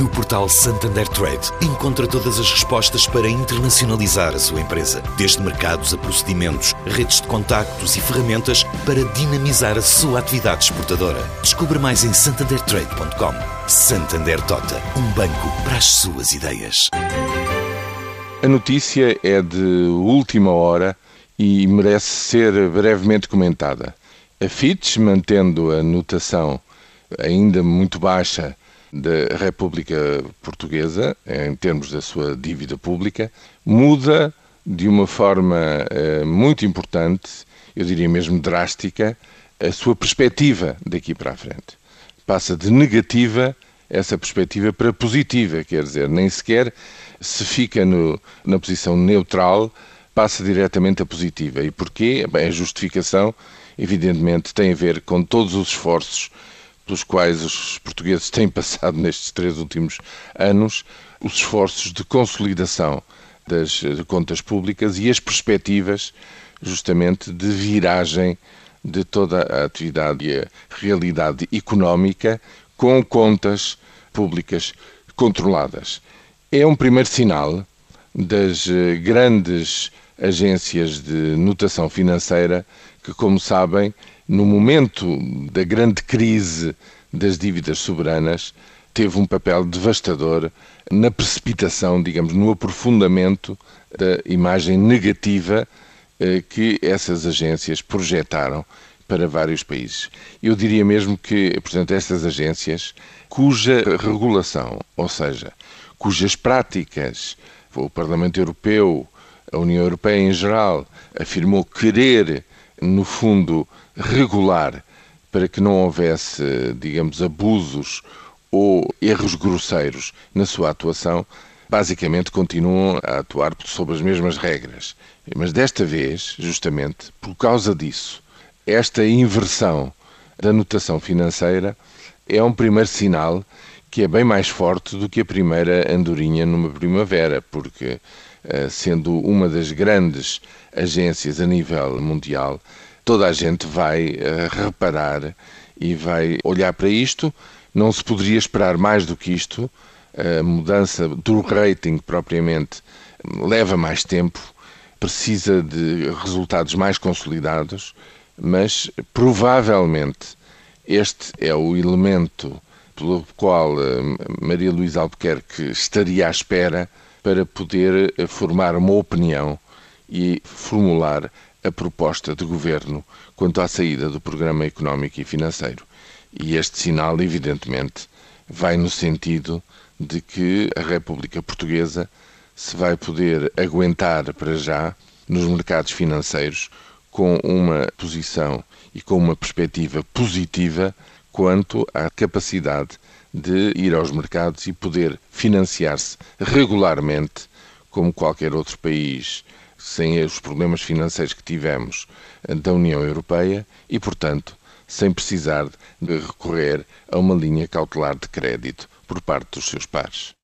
No portal Santander Trade, encontra todas as respostas para internacionalizar a sua empresa, desde mercados a procedimentos, redes de contactos e ferramentas para dinamizar a sua atividade exportadora. Descubra mais em santandertrade.com. Santander Tota, um banco para as suas ideias. A notícia é de última hora e merece ser brevemente comentada. A Fitch, mantendo a notação ainda muito baixa da República Portuguesa, em termos da sua dívida pública, muda de uma forma eh, muito importante, eu diria mesmo drástica, a sua perspectiva daqui para a frente. Passa de negativa essa perspectiva para positiva, quer dizer, nem sequer se fica no, na posição neutral, passa diretamente a positiva. E porquê? Bem, a justificação, evidentemente, tem a ver com todos os esforços pelos quais os portugueses têm passado nestes três últimos anos, os esforços de consolidação das contas públicas e as perspectivas, justamente, de viragem de toda a atividade e a realidade económica com contas públicas controladas. É um primeiro sinal das eh, grandes agências de notação financeira que, como sabem, no momento da grande crise das dívidas soberanas, teve um papel devastador na precipitação, digamos, no aprofundamento da imagem negativa eh, que essas agências projetaram para vários países. Eu diria mesmo que, portanto, estas agências, cuja regulação, ou seja, cujas práticas, o Parlamento Europeu, a União Europeia em geral, afirmou querer, no fundo, regular para que não houvesse, digamos, abusos ou erros grosseiros na sua atuação, basicamente continuam a atuar sob as mesmas regras. Mas desta vez, justamente por causa disso, esta inversão da notação financeira é um primeiro sinal que é bem mais forte do que a primeira andorinha numa primavera, porque, sendo uma das grandes agências a nível mundial, toda a gente vai uh, reparar e vai olhar para isto. Não se poderia esperar mais do que isto. A mudança do rating propriamente leva mais tempo, precisa de resultados mais consolidados, mas provavelmente este é o elemento pelo qual eh, Maria Luísa Albuquerque estaria à espera para poder eh, formar uma opinião e formular a proposta de governo quanto à saída do programa económico e financeiro. E este sinal, evidentemente, vai no sentido de que a República Portuguesa se vai poder aguentar para já nos mercados financeiros com uma posição e com uma perspectiva positiva quanto à capacidade de ir aos mercados e poder financiar-se regularmente como qualquer outro país sem os problemas financeiros que tivemos eh, da União Europeia e, portanto, sem precisar de recorrer a uma linha cautelar de crédito por parte dos seus pares.